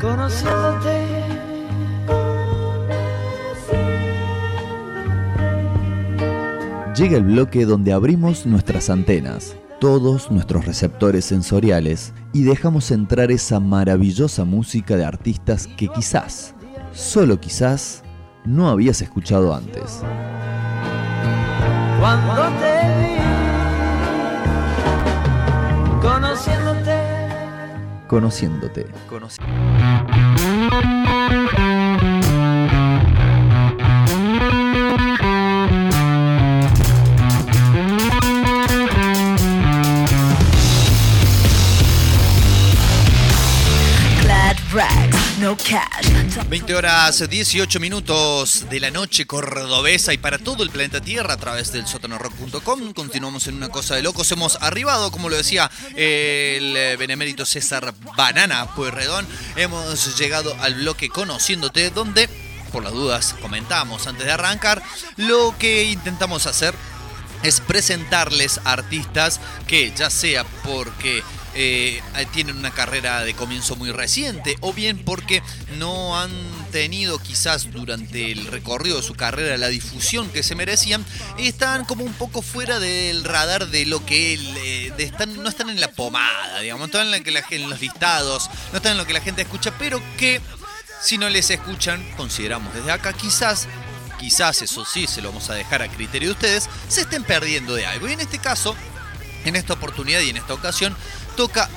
conociéndote. Llega el bloque donde abrimos nuestras antenas, todos nuestros receptores sensoriales y dejamos entrar esa maravillosa música de artistas que quizás, solo quizás, no habías escuchado antes. Cuando te vi, Conociéndote. No cash. 20 horas 18 minutos de la noche cordobesa y para todo el planeta Tierra a través del sótanorock.com. Continuamos en una cosa de locos. Hemos arribado, como lo decía el benemérito César Banana Pueyrredón. Hemos llegado al bloque Conociéndote, donde, por las dudas, comentamos antes de arrancar, lo que intentamos hacer es presentarles artistas que ya sea porque eh, tienen una carrera de comienzo muy reciente o bien porque no han tenido quizás durante el recorrido de su carrera la difusión que se merecían están como un poco fuera del radar de lo que eh, no están en la pomada digamos no están en, la que la- en los listados no están en lo que la gente escucha pero que si no les escuchan consideramos desde acá quizás quizás eso sí se lo vamos a dejar a criterio de ustedes, se estén perdiendo de algo. Y en este caso, en esta oportunidad y en esta ocasión, toca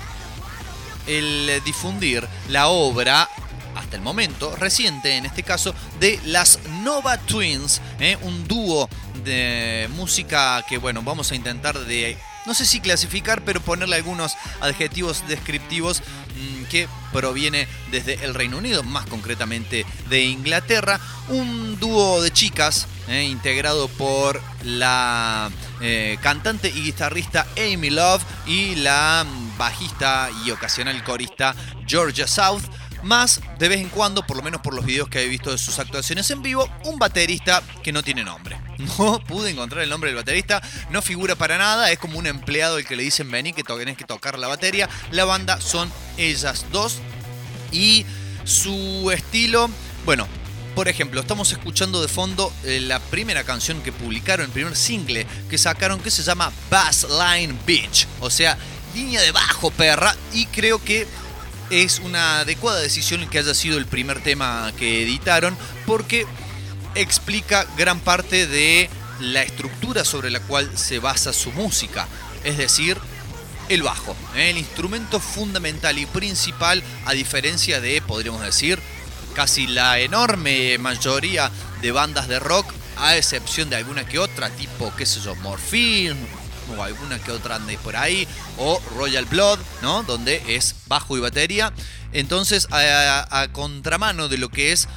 el eh, difundir la obra, hasta el momento, reciente en este caso, de las Nova Twins, ¿eh? un dúo de música que, bueno, vamos a intentar de, no sé si clasificar, pero ponerle algunos adjetivos descriptivos mm, que proviene desde el Reino Unido, más concretamente de Inglaterra. Un dúo de chicas eh, integrado por la eh, cantante y guitarrista Amy Love y la mm, bajista y ocasional corista Georgia South. Más de vez en cuando, por lo menos por los videos que he visto de sus actuaciones en vivo, un baterista que no tiene nombre. No pude encontrar el nombre del baterista, no figura para nada, es como un empleado el que le dicen vení que tenés que tocar la batería. La banda son ellas dos y su estilo, bueno, por ejemplo, estamos escuchando de fondo eh, la primera canción que publicaron, el primer single que sacaron que se llama Bass Line Beach, o sea, línea de bajo perra y creo que es una adecuada decisión que haya sido el primer tema que editaron porque explica gran parte de la estructura sobre la cual se basa su música, es decir, el bajo, ¿eh? el instrumento fundamental y principal a diferencia de, podríamos decir, casi la enorme mayoría de bandas de rock, a excepción de alguna que otra, tipo, qué sé yo, Morphine, o alguna que otra ande por ahí, o Royal Blood, ¿no? Donde es bajo y batería. Entonces, a, a contramano de lo que es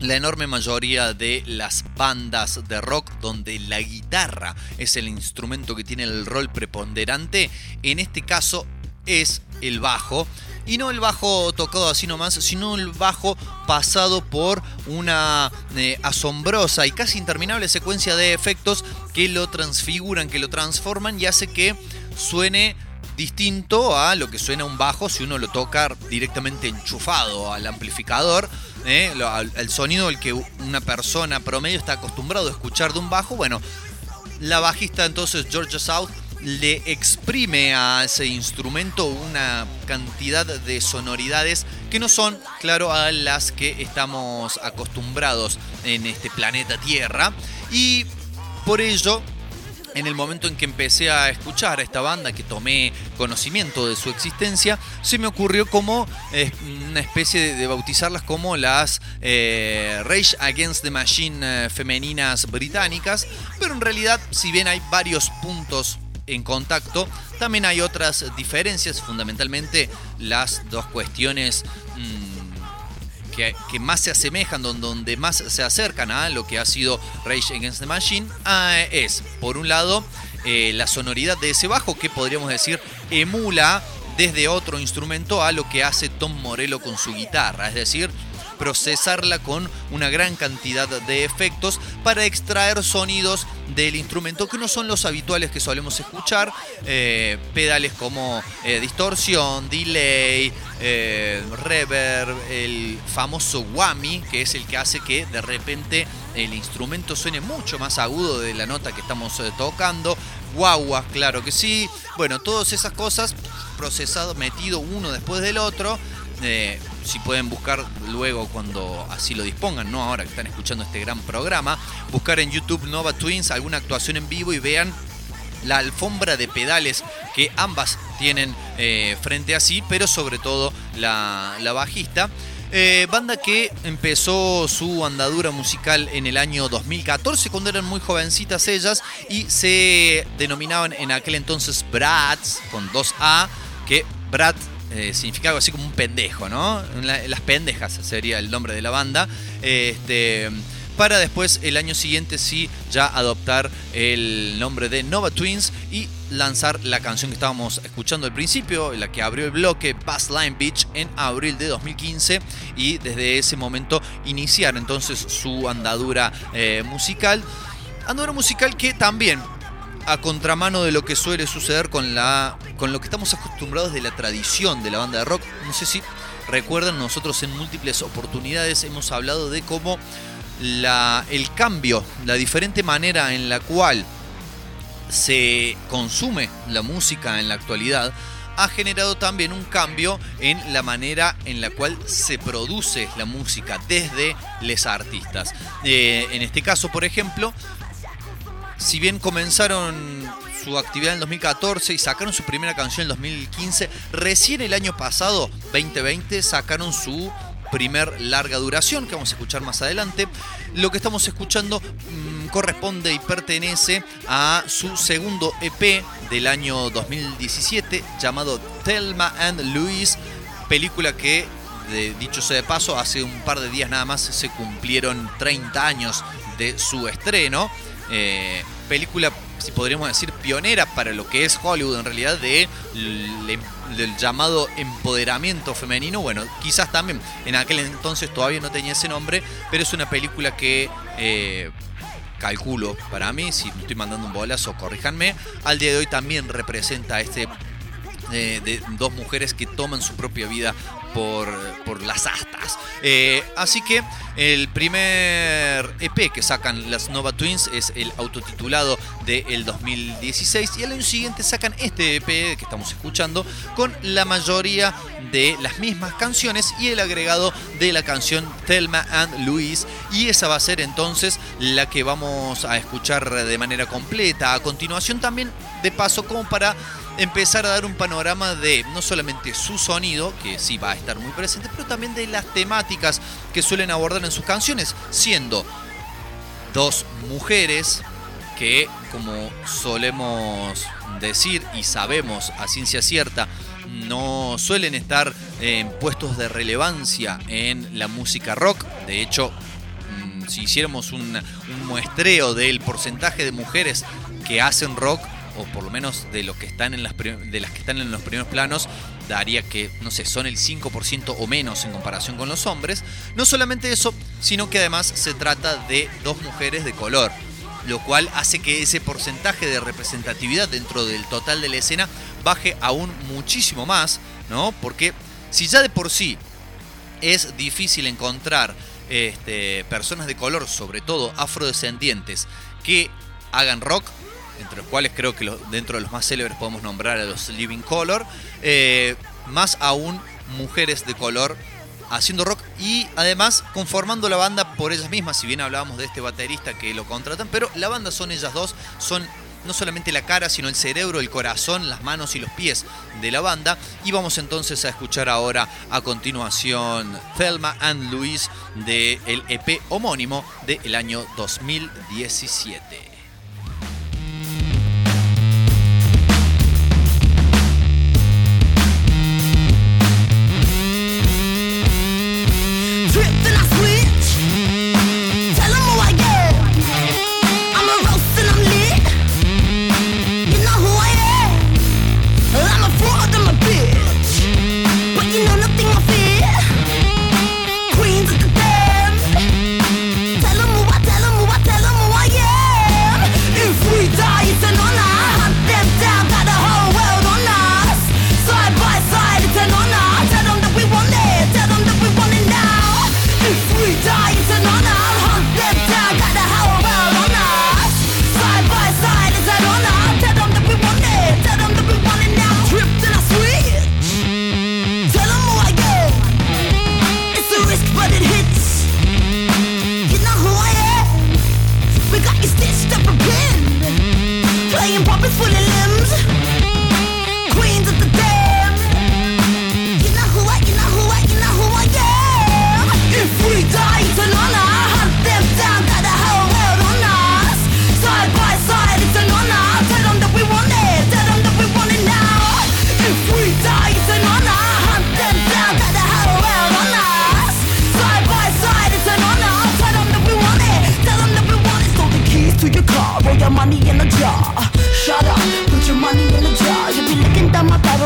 la enorme mayoría de las bandas de rock donde la guitarra es el instrumento que tiene el rol preponderante, en este caso es el bajo. Y no el bajo tocado así nomás, sino el bajo pasado por una eh, asombrosa y casi interminable secuencia de efectos que lo transfiguran, que lo transforman y hace que suene distinto a lo que suena un bajo si uno lo toca directamente enchufado al amplificador. ¿eh? Al, al sonido al que una persona promedio está acostumbrado a escuchar de un bajo. Bueno, la bajista entonces Georgia South le exprime a ese instrumento una cantidad de sonoridades que no son, claro, a las que estamos acostumbrados en este planeta Tierra. Y por ello, en el momento en que empecé a escuchar a esta banda, que tomé conocimiento de su existencia, se me ocurrió como eh, una especie de, bautizarlas como las eh, Rage Against the Machine eh, femeninas británicas, pero en realidad, si bien hay varios puntos en contacto, también hay otras diferencias, fundamentalmente las dos cuestiones mm, que, más se asemejan, don- donde más se acercan a lo que ha sido Rage Against the Machine, ah, es, por un lado, eh, la sonoridad de ese bajo que podríamos decir emula desde otro instrumento a lo que hace Tom Morello con su guitarra, es decir, procesarla con una gran cantidad de efectos para extraer sonidos del instrumento que no son los habituales que solemos escuchar, eh, pedales como eh, distorsión, delay, eh, reverb, el famoso whammy, que es el que hace que de repente el instrumento suene mucho más agudo de la nota que estamos tocando, guagua, claro que sí, bueno, todas esas cosas procesado, metido uno después del otro. Si pueden buscar luego cuando así lo dispongan, no ahora que están escuchando este gran programa, buscar en YouTube Nova Twins alguna actuación en vivo y vean la alfombra de pedales que ambas tienen eh, frente a sí, pero sobre todo la, la bajista. Eh, banda que empezó su andadura musical en el año 2014, cuando eran muy jovencitas ellas y se denominaban en aquel entonces Brats, con 2A, que Brat eh, significa algo así como un pendejo, ¿no? La- las pendejas sería el nombre de la banda. Este, para después el año siguiente sí ya adoptar el nombre de Nova Twins y lanzar la canción que estábamos escuchando al principio, la que abrió el bloque Bass Line Beach en abril de 2015 y desde ese momento iniciar entonces su andadura eh, musical. Andadura musical que también a contramano de lo que suele suceder con, la, con lo que estamos acostumbrados de la tradición de la banda de rock. No sé si recuerdan, nosotros en múltiples oportunidades hemos hablado de cómo la, el cambio, la diferente manera en la cual se consume la música en la actualidad ha generado también un cambio en la manera en la cual se produce la música desde los artistas. Eh, en este caso, por ejemplo, si bien comenzaron su actividad en 2014 y sacaron su primera canción en 2015, recién el año pasado, 2020, sacaron su primer larga duración que vamos a escuchar más adelante. Lo que estamos escuchando mm, corresponde y pertenece a su segundo EP del año 2017 llamado Thelma and Louise, película que de, dicho sea de paso, hace un par de días nada más se cumplieron 30 años de su estreno. Eh, película, si podríamos decir, pionera para lo que es Hollywood en realidad, le- del llamado empoderamiento femenino. Bueno, quizás también en aquel entonces todavía no tenía ese nombre, pero es una película que... eh, calculo para mí, si estoy mandando un bolazo, corríjanme, al día de hoy también representa este de dos mujeres que toman su propia vida por, por las astas. Eh, así que el primer EP que sacan las Nova Twins es el autotitulado del 2016 y al año siguiente sacan este EP que estamos escuchando con la mayoría de las mismas canciones y el agregado de la canción Thelma and Louise y esa va a ser entonces la que vamos a escuchar de manera completa a continuación también de paso como para empezar a dar un panorama de no solamente su sonido, que sí va a estar muy presente, pero también de las temáticas que suelen abordar en sus canciones, siendo dos mujeres que, como solemos decir y sabemos a ciencia cierta, no suelen estar en puestos de relevancia en la música rock. De hecho, mm, si hiciéramos un, un muestreo del porcentaje de mujeres que hacen rock, o por lo menos de los que están en las de las que están en los primeros planos, daría que, no sé, son el 5% o menos en comparación con los hombres. No solamente eso, sino que además se trata de dos mujeres de color, lo cual hace que ese porcentaje de representatividad dentro del total de la escena baje aún muchísimo más, ¿no? Porque si ya de por sí es difícil encontrar este, personas de color, sobre todo afrodescendientes, que hagan rock, entre los cuales creo que dentro de los más célebres podemos nombrar a los Living Color, eh, más aún mujeres de color haciendo rock y además conformando la banda por ellas mismas, si bien hablábamos de este baterista que lo contratan, pero la banda son ellas dos, son no solamente la cara, sino el cerebro, el corazón, las manos y los pies de la banda. Y vamos entonces a escuchar ahora a continuación Thelma and Louise del EP homónimo del año 2017.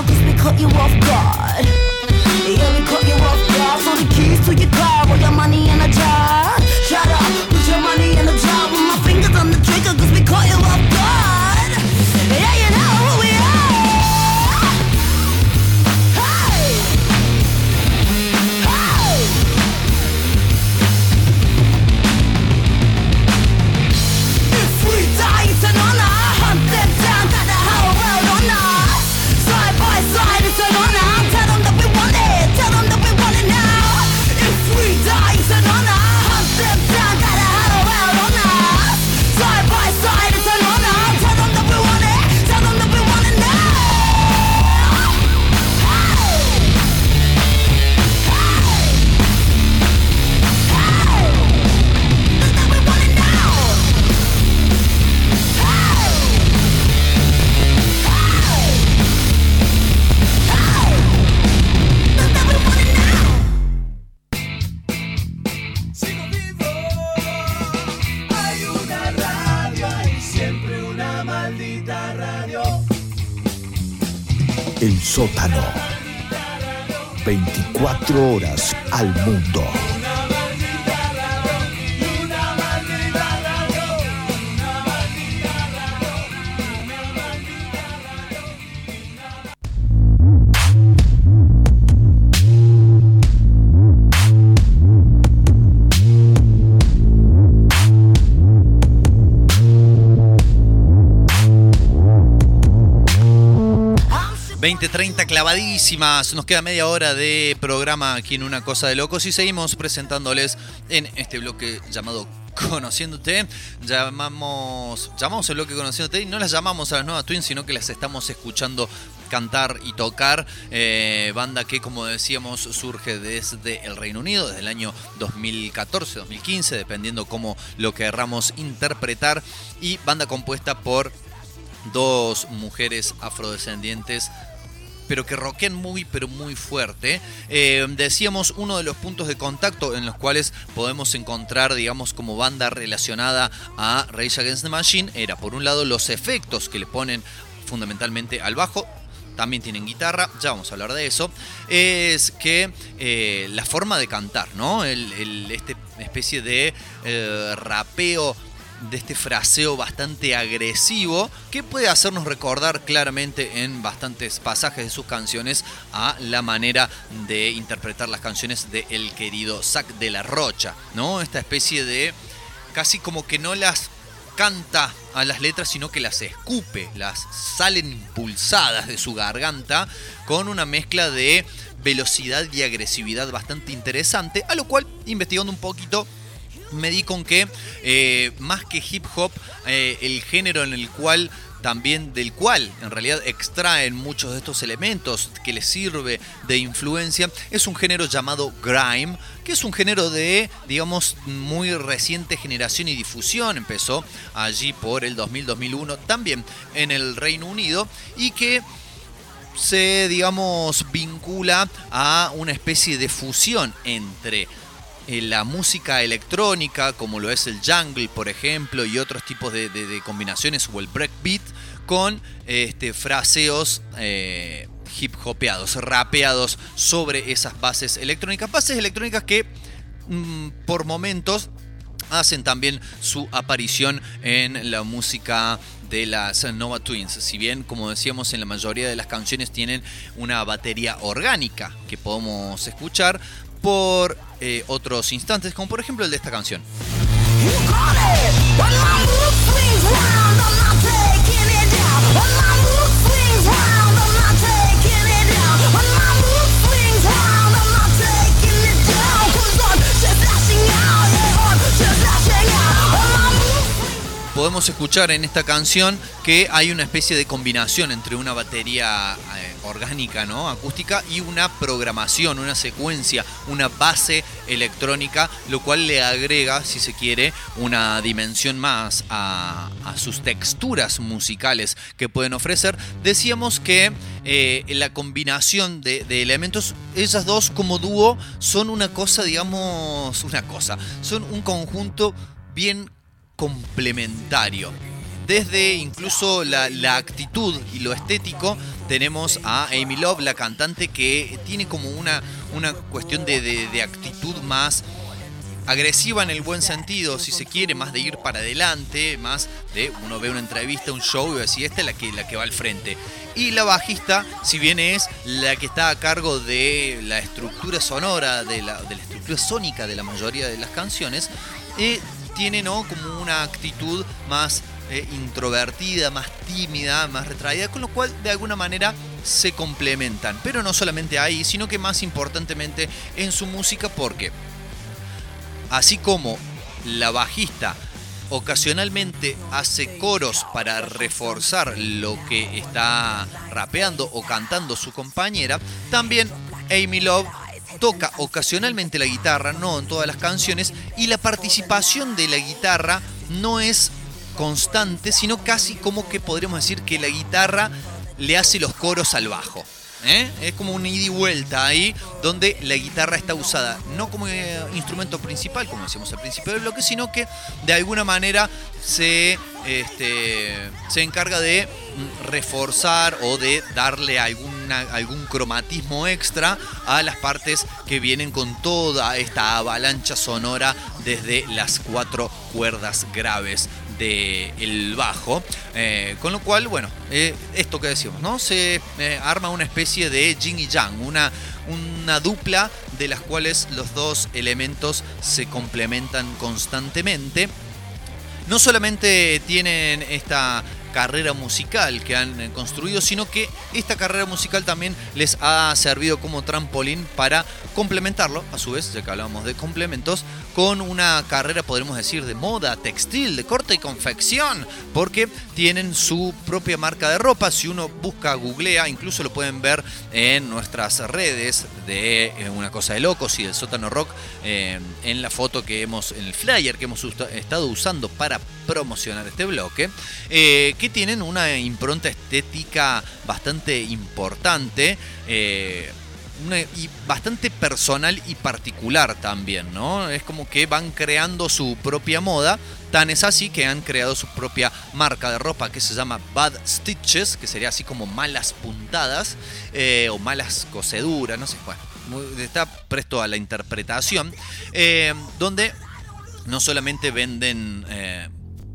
'Cause we caught you off guard. El sótano. 24 horas al mundo. 20-30 clavadísimas. Nos queda media hora de programa aquí en Una Cosa de Locos y seguimos presentándoles en este bloque llamado Conociéndote. Llamamos, llamamos el bloque Conociéndote y no las llamamos a las nuevas Twins, sino que las estamos escuchando cantar y tocar. Eh, banda que, como decíamos, surge desde el Reino Unido, desde el año 2014-2015, dependiendo cómo lo querramos interpretar. Y banda compuesta por dos mujeres afrodescendientes pero que rockean muy, pero muy fuerte. Eh, decíamos uno de los puntos de contacto en los cuales podemos encontrar, digamos, como banda relacionada a Rage Against the Machine, era por un lado los efectos que le ponen fundamentalmente al bajo. También tienen guitarra, ya vamos a hablar de eso. Es que eh, la forma de cantar, ¿no? El, el- este especie de eh, rapeo de este fraseo bastante agresivo que puede hacernos recordar claramente en bastantes pasajes de sus canciones a la manera de interpretar las canciones de el querido Zac de la Rocha, ¿no? Esta especie de casi como que no las canta a las letras, sino que las escupe, las salen impulsadas de su garganta con una mezcla de velocidad y agresividad bastante interesante, a lo cual investigando un poquito me di con que eh, más que hip hop, eh, el género en el cual también del cual en realidad extraen muchos de estos elementos que les sirve de influencia, es un género llamado grime, que es un género de, digamos, muy reciente generación y difusión, empezó allí por el 2000-2001, también en el Reino Unido, y que se, digamos, vincula a una especie de fusión entre la música electrónica, como lo es el jungle, por ejemplo, y otros tipos de combinaciones, o el breakbeat, con este, fraseos eh, hip hopeados, rapeados sobre esas bases electrónicas. Bases electrónicas que mm, por momentos hacen también su aparición en la música de las Nova Twins. Si bien, como decíamos, en la mayoría de las canciones tienen una batería orgánica que podemos escuchar por eh, otros instantes, como por ejemplo el de esta canción. Podemos escuchar en esta canción que hay una especie de combinación entre una batería eh, orgánica, ¿no? acústica, y una programación, una secuencia, una base electrónica, lo cual le agrega, si se quiere, una dimensión más a, sus texturas musicales que pueden ofrecer. Decíamos que eh, la combinación de elementos, esas dos como dúo, son una cosa, digamos, una cosa, son un conjunto bien complementario. desde incluso la, actitud y lo estético, tenemos a Amy Love, la cantante, que tiene como una, una cuestión de, de- actitud más agresiva en el buen sentido, si se quiere, más de ir para adelante, más de uno ve una entrevista, un show y va a decir, esta es la que, la que va al frente. Y la bajista, si bien es la que está a cargo de la estructura sonora, de la, de la estructura sónica de la mayoría de las canciones, eh, tiene ¿no? como una actitud más eh, introvertida, más tímida, más retraída, con lo cual de alguna manera se complementan. Pero no solamente ahí, sino que más importantemente en su música, porque así como la bajista ocasionalmente hace coros para reforzar lo que está rapeando o cantando su compañera, también Amy Love toca ocasionalmente la guitarra, no en todas las canciones, y la participación de la guitarra no es constante, sino casi como que podríamos decir que la guitarra le hace los coros al bajo. ¿Eh? Es como un ida y vuelta ahí, donde la guitarra está usada no como eh, instrumento principal, como decíamos al principio del bloque, sino que de alguna manera se, este, se encarga de mm, reforzar o de darle algún cromatismo extra a las partes que vienen con toda esta avalancha sonora desde las cuatro cuerdas graves del bajo. Eh, con lo cual, bueno, eh, esto que decimos, ¿no? Se eh, arma una especie de yin y yang, una, una dupla de las cuales los dos elementos se complementan constantemente. No solamente tienen esta carrera musical que han eh, construido, sino que esta carrera musical también les ha servido como trampolín para complementarlo, a su vez, ya que hablábamos de complementos, con una carrera, podríamos decir, de moda, textil, de corte y confección, porque tienen su propia marca de ropa. Si uno busca, googlea, incluso lo pueden ver en nuestras redes de eh, Una Cosa de Locos y del Sótano Rock, eh, en la foto que hemos, en el flyer que hemos estado usando para promocionar este bloque, que tienen una impronta estética bastante importante. eh, y bastante personal y particular también, ¿no? Es como que van creando su propia moda, tan es así que han creado su propia marca de ropa que se llama Bad Stitches, que sería así como malas puntadas eh, o malas coseduras, no sé, bueno, está presto a la interpretación, eh, donde no solamente venden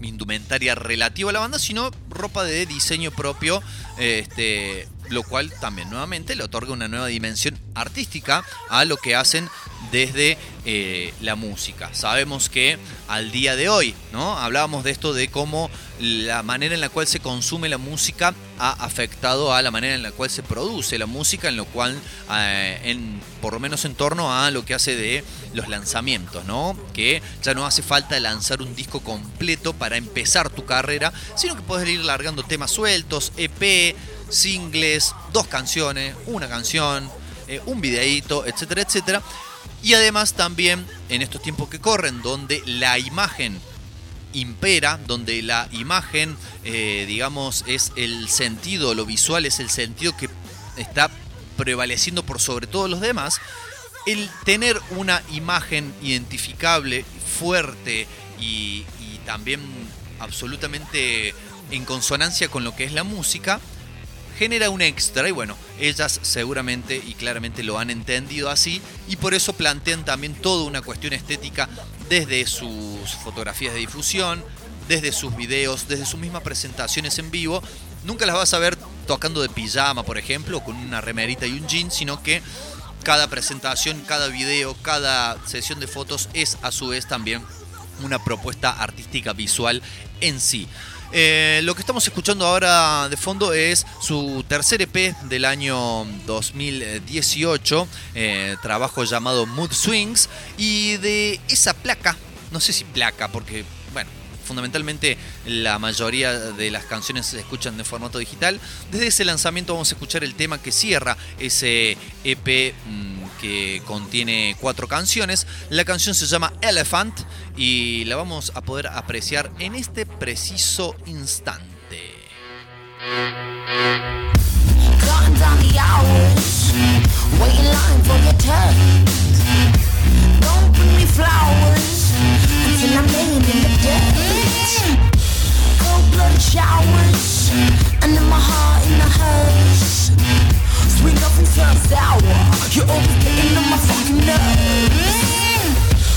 indumentaria relativa a la banda, sino ropa de diseño propio, este, lo cual también nuevamente le otorga una nueva dimensión artística a lo que hacen desde eh, la música. Sabemos que al día de hoy, ¿no? Hablábamos de esto de cómo la manera en la cual se consume la música ha afectado a la manera en la cual se produce la música, en lo cual, eh, en, por lo menos en torno a lo que hace de los lanzamientos, ¿no? Que ya no hace falta lanzar un disco completo para empezar tu carrera, sino que puedes ir largando temas sueltos, EP, singles, dos canciones, una canción, eh, un videíto, etcétera, etcétera. Y además también en estos tiempos que corren, donde la imagen impera, donde la imagen, eh, digamos, es el sentido, lo visual es el sentido que está prevaleciendo por sobre todos los demás, el tener una imagen identificable, fuerte y, y también absolutamente en consonancia con lo que es la música, genera un extra y bueno, ellas seguramente y claramente lo han entendido así y por eso plantean también toda una cuestión estética desde sus fotografías de difusión, desde sus videos, desde sus mismas presentaciones en vivo. Nunca las vas a ver tocando de pijama, por ejemplo, con una remerita y un jean, sino que cada presentación, cada video, cada sesión de fotos es a su vez también una propuesta artística visual en sí. Eh, lo que estamos escuchando ahora de fondo es su tercer EP del año 2018, eh, trabajo llamado Mood Swings, y de esa placa, no sé si placa, porque, bueno, fundamentalmente la mayoría de las canciones se escuchan de formato digital. Desde ese lanzamiento vamos a escuchar el tema que cierra ese EP mm, contiene cuatro canciones. La canción se llama Elephant y la vamos a poder apreciar en este preciso instante. For blood showers And in my heart in a hearse Sweet nothing turns sour You're always getting on my fucking nerves.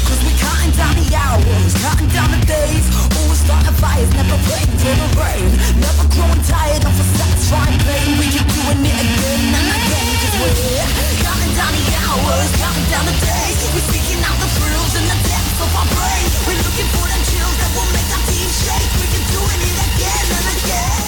Cause we're counting down the hours Counting down the days. Always starting fires Never praying for the rain. Never growing tired of a satisfying pain. We keep doing it again and again Cause we're counting down the hours Counting down the days. We're seeking out the thrills In the depths of our brains We're looking for them chills That will make our team shake. Doing it again and again.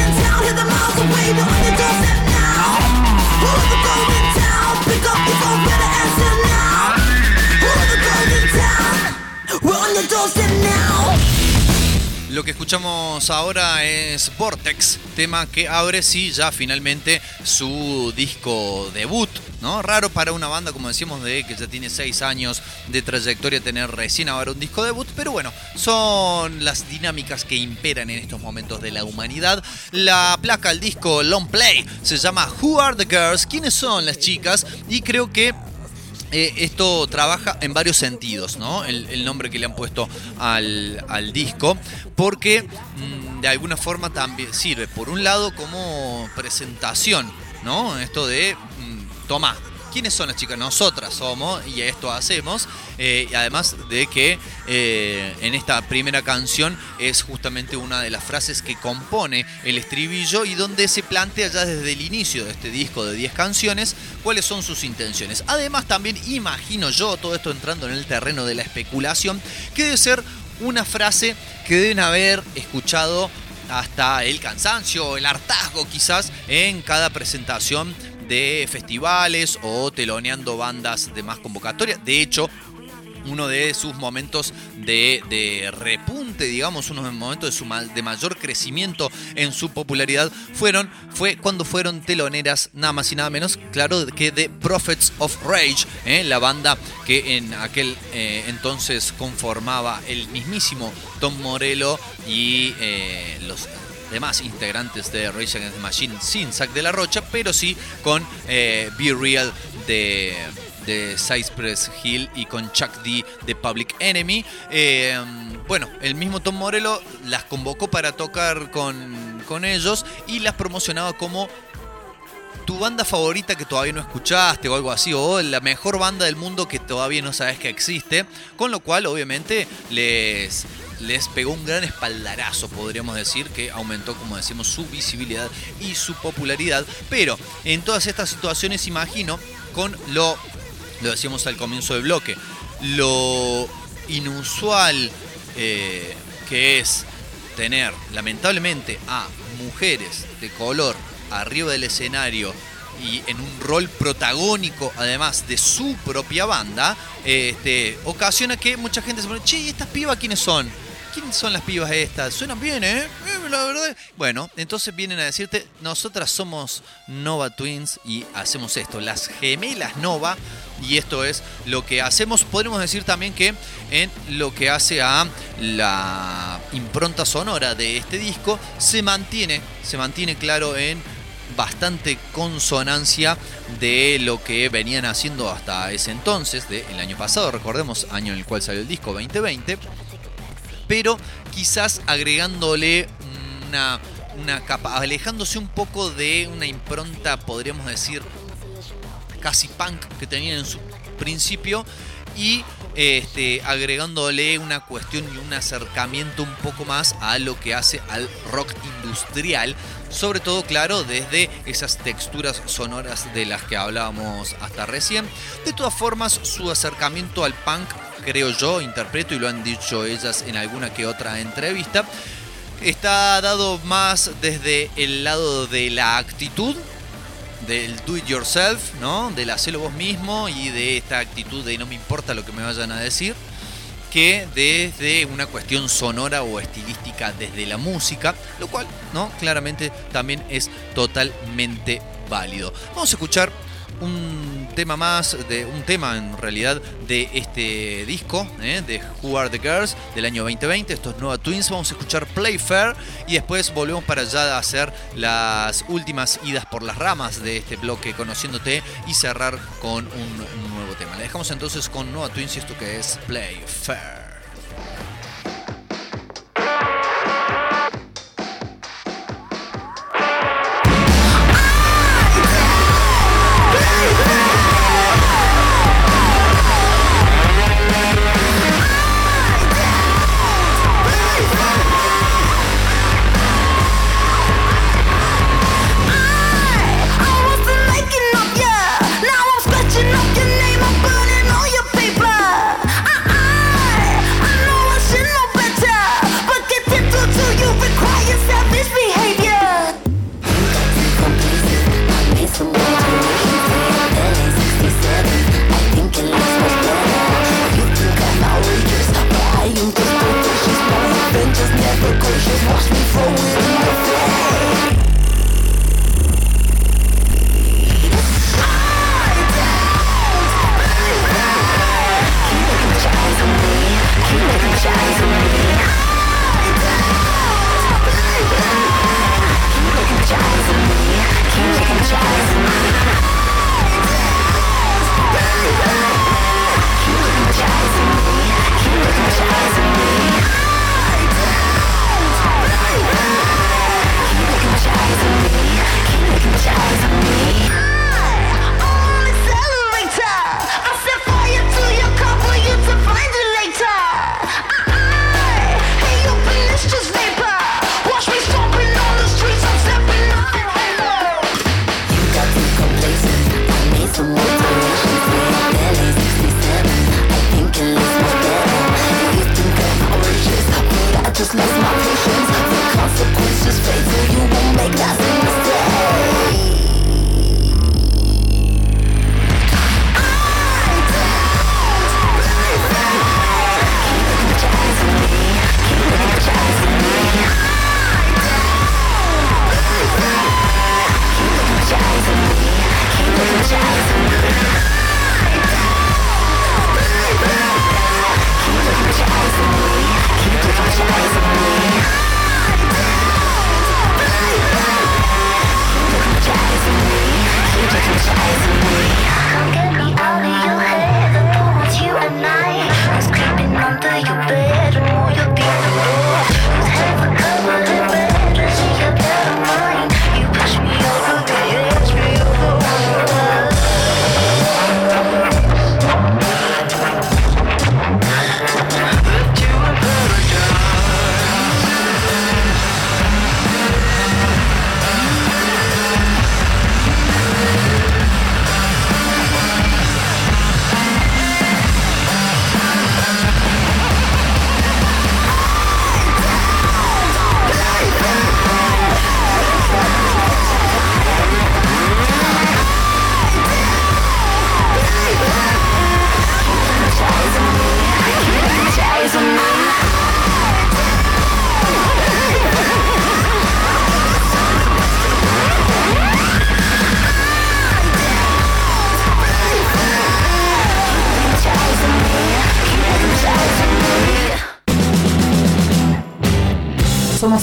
Lo que escuchamos ahora es Vortex, tema que abre sí ya finalmente su disco debut, ¿no? Raro para una banda, como decíamos, de que ya tiene seis años de trayectoria tener recién ahora un disco debut, pero bueno, son las dinámicas que imperan en estos momentos de la humanidad. La placa, el disco Long Play, se llama Who Are the Girls? ¿Quiénes son las chicas? Y creo que eh, esto trabaja en varios sentidos, ¿no? El, el nombre que le han puesto al, al disco, porque mm, de alguna forma también sirve, por un lado, como presentación, ¿no? Esto de, toma, ¿quiénes son las chicas? Nosotras somos y esto hacemos, eh, además de que eh, en esta primera canción es justamente una de las frases que compone el estribillo y donde se plantea ya desde el inicio de este disco de 10 canciones cuáles son sus intenciones. Además también imagino yo, todo esto entrando en el terreno de la especulación, que debe ser una frase que deben haber escuchado hasta el cansancio, el hartazgo quizás en cada presentación de festivales o teloneando bandas de más convocatoria. De hecho, uno de sus momentos de, de repunte, digamos, unos momentos de, su de mayor crecimiento en su popularidad fueron, fue cuando fueron teloneras nada más y nada menos, claro, que de Prophets of Rage, ¿eh? la banda que en aquel eh, entonces conformaba el mismísimo Tom Morello y eh, los demás integrantes de Rage Against Machine sin Zack de la Rocha, pero sí con eh, Be Real de, de Hill y con Chuck D de Public Enemy. Eh, bueno, el mismo Tom Morello las convocó para tocar con, con ellos y las promocionaba como tu banda favorita que todavía no escuchaste o algo así, o la mejor banda del mundo que todavía no sabes que existe, con lo cual obviamente les, les pegó un gran espaldarazo, podríamos decir, que aumentó, como decimos, su visibilidad y su popularidad, pero en todas estas situaciones imagino con lo, lo decíamos al comienzo del bloque, lo inusual eh, que es tener lamentablemente a mujeres de color arriba del escenario y en un rol protagónico además de su propia banda, este, ocasiona que mucha gente se pone, che, ¿y estas pibas quiénes son? ¿Quiénes son las pibas estas? Suenan bien, ¿eh? Eh, La verdad. Bueno, entonces vienen a decirte, nosotras somos Nova Twins y hacemos esto, las gemelas Nova, y esto es lo que hacemos. Podemos decir también que en lo que hace a la impronta sonora de este disco, se mantiene, se mantiene claro en bastante consonancia de lo que venían haciendo hasta ese entonces, del año pasado, recordemos, año en el cual salió el disco 2020 pero quizás agregándole una, una capa, alejándose un poco de una impronta, podríamos decir, casi punk que tenían en su principio y este, agregándole una cuestión y un acercamiento un poco más a lo que hace al rock industrial, sobre todo, claro, desde esas texturas sonoras de las que hablábamos hasta recién. De todas formas, su acercamiento al punk, creo yo, interpreto y lo han dicho ellas en alguna que otra entrevista, está dado más desde el lado de la actitud del do it yourself, ¿no? Del hacerlo vos mismo y de esta actitud de no me importa lo que me vayan a decir, que desde una cuestión sonora o estilística desde la música, lo cual, ¿no? Claramente también es totalmente válido. Vamos a escuchar un tema más, de un tema en realidad de este disco, ¿eh? de Who Are the Girls del año 2020. Esto es Nova Twins. Vamos a escuchar Playfair y después volvemos para allá a hacer las últimas idas por las ramas de este bloque Conociéndote y cerrar con un, nuevo tema. Le dejamos entonces con Nova Twins y esto que es Playfair. I just listen.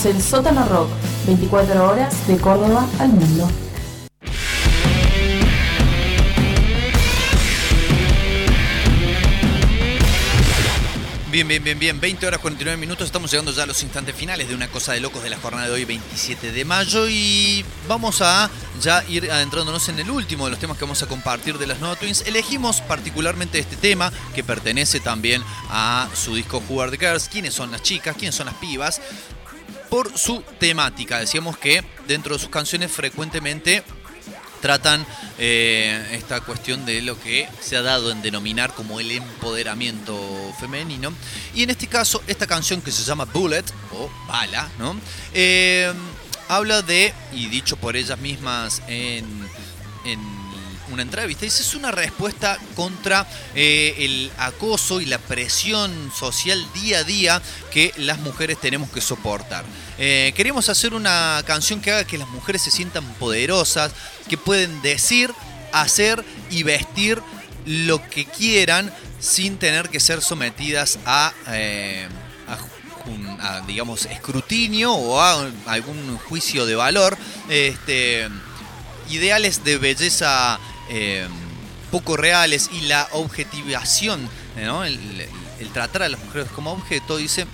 El Sótano Rock, 24 horas de Córdoba al mundo. Bien, bien, bien, bien. 20 horas 49 minutos. Estamos llegando ya a los instantes finales de una cosa de locos de la jornada de hoy, 27 de mayo. Y vamos a ya ir adentrándonos en el último de los temas que vamos a compartir de las Nova Twins. Elegimos particularmente este tema que pertenece también a su disco Who the Girls. ¿Quiénes son las chicas? ¿Quiénes son las pibas? Por su temática. Decíamos que dentro de sus canciones frecuentemente tratan eh, esta cuestión de lo que se ha dado en denominar como el empoderamiento femenino. Y en este caso, esta canción que se llama Bullet, o Bala, ¿no? Eh, habla de, y dicho por ellas mismas en, en una entrevista, dice, es una respuesta contra eh, el acoso y la presión social día a día que las mujeres tenemos que soportar. Eh, queríamos hacer una canción que haga que las mujeres se sientan poderosas, que pueden decir, hacer y vestir lo que quieran sin tener que ser sometidas a, eh, digamos, escrutinio o a algún juicio de valor. Este, ideales de belleza eh, poco reales y la objetivación, el, el tratar a las mujeres como objeto, dice,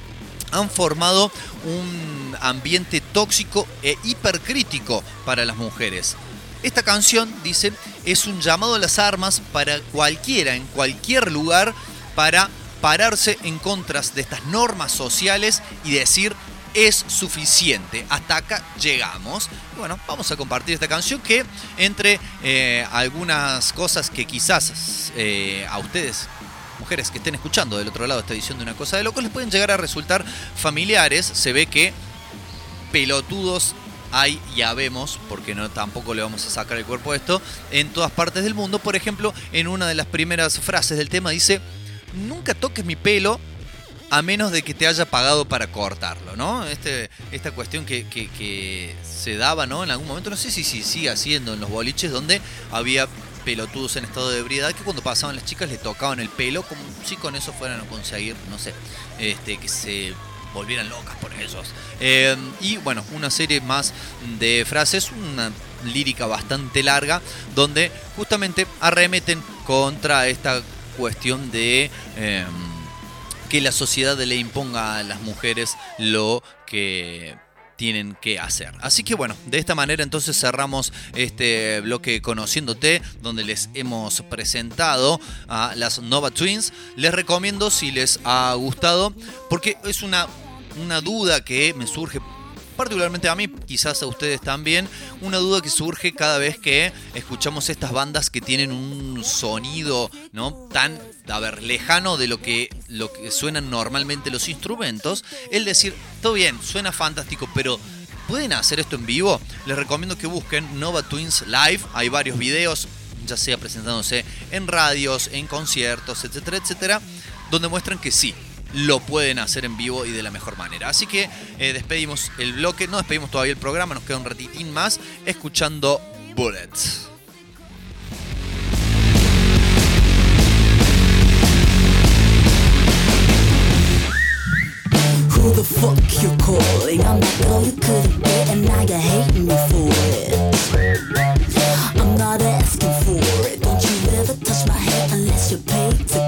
han formado un ambiente tóxico e hipercrítico para las mujeres. Esta canción, dice, es un llamado a las armas para cualquiera, en cualquier lugar, para pararse en contra de estas normas sociales y decir es suficiente. Hasta acá llegamos. Y bueno, vamos a compartir esta canción que entre eh, algunas cosas que quizás eh, a ustedes mujeres que estén escuchando del otro lado esta edición de Una Cosa de Locos les pueden llegar a resultar familiares. Se ve que pelotudos hay, ya vemos, porque no tampoco le vamos a sacar el cuerpo a esto, en todas partes del mundo. Por ejemplo, en una de las primeras frases del tema dice, nunca toques mi pelo a menos de que te haya pagado para cortarlo, ¿no? Este, esta cuestión que, que- se daba, ¿no? En algún momento, no sé si, si sigue haciendo en los boliches donde había pelotudos en estado de ebriedad que cuando pasaban las chicas le tocaban el pelo como si con eso fueran a conseguir, no sé, este, que se volvieran locas por ellos. Eh, y bueno, una serie más de frases, una lírica bastante larga, donde justamente arremeten contra esta cuestión de eh, que la sociedad le imponga a las mujeres lo que tienen que hacer. Así que bueno, de esta manera entonces cerramos este bloque Conociéndote, donde les hemos presentado a las Nova Twins. Les recomiendo si les ha gustado, porque es una, una duda que me surge particularmente a mí, quizás a ustedes también, una duda que surge cada vez que escuchamos estas bandas que tienen un sonido no tan a ver, lejano de lo que, lo que suenan normalmente los instrumentos, el decir, todo bien, suena fantástico, pero ¿pueden hacer esto en vivo? Les recomiendo que busquen Nova Twins Live, hay varios videos, ya sea presentándose en radios, en conciertos, etcétera, etcétera, donde muestran que sí, lo pueden hacer en vivo y de la mejor manera. Así que eh, despedimos el bloque, no despedimos todavía el programa, nos queda un ratitín más escuchando Bullets. Who the fuck you calling? I'm the girl you couldn't get and now you're hating me for it. I'm not asking for it. Don't you ever touch my hair unless you're paid to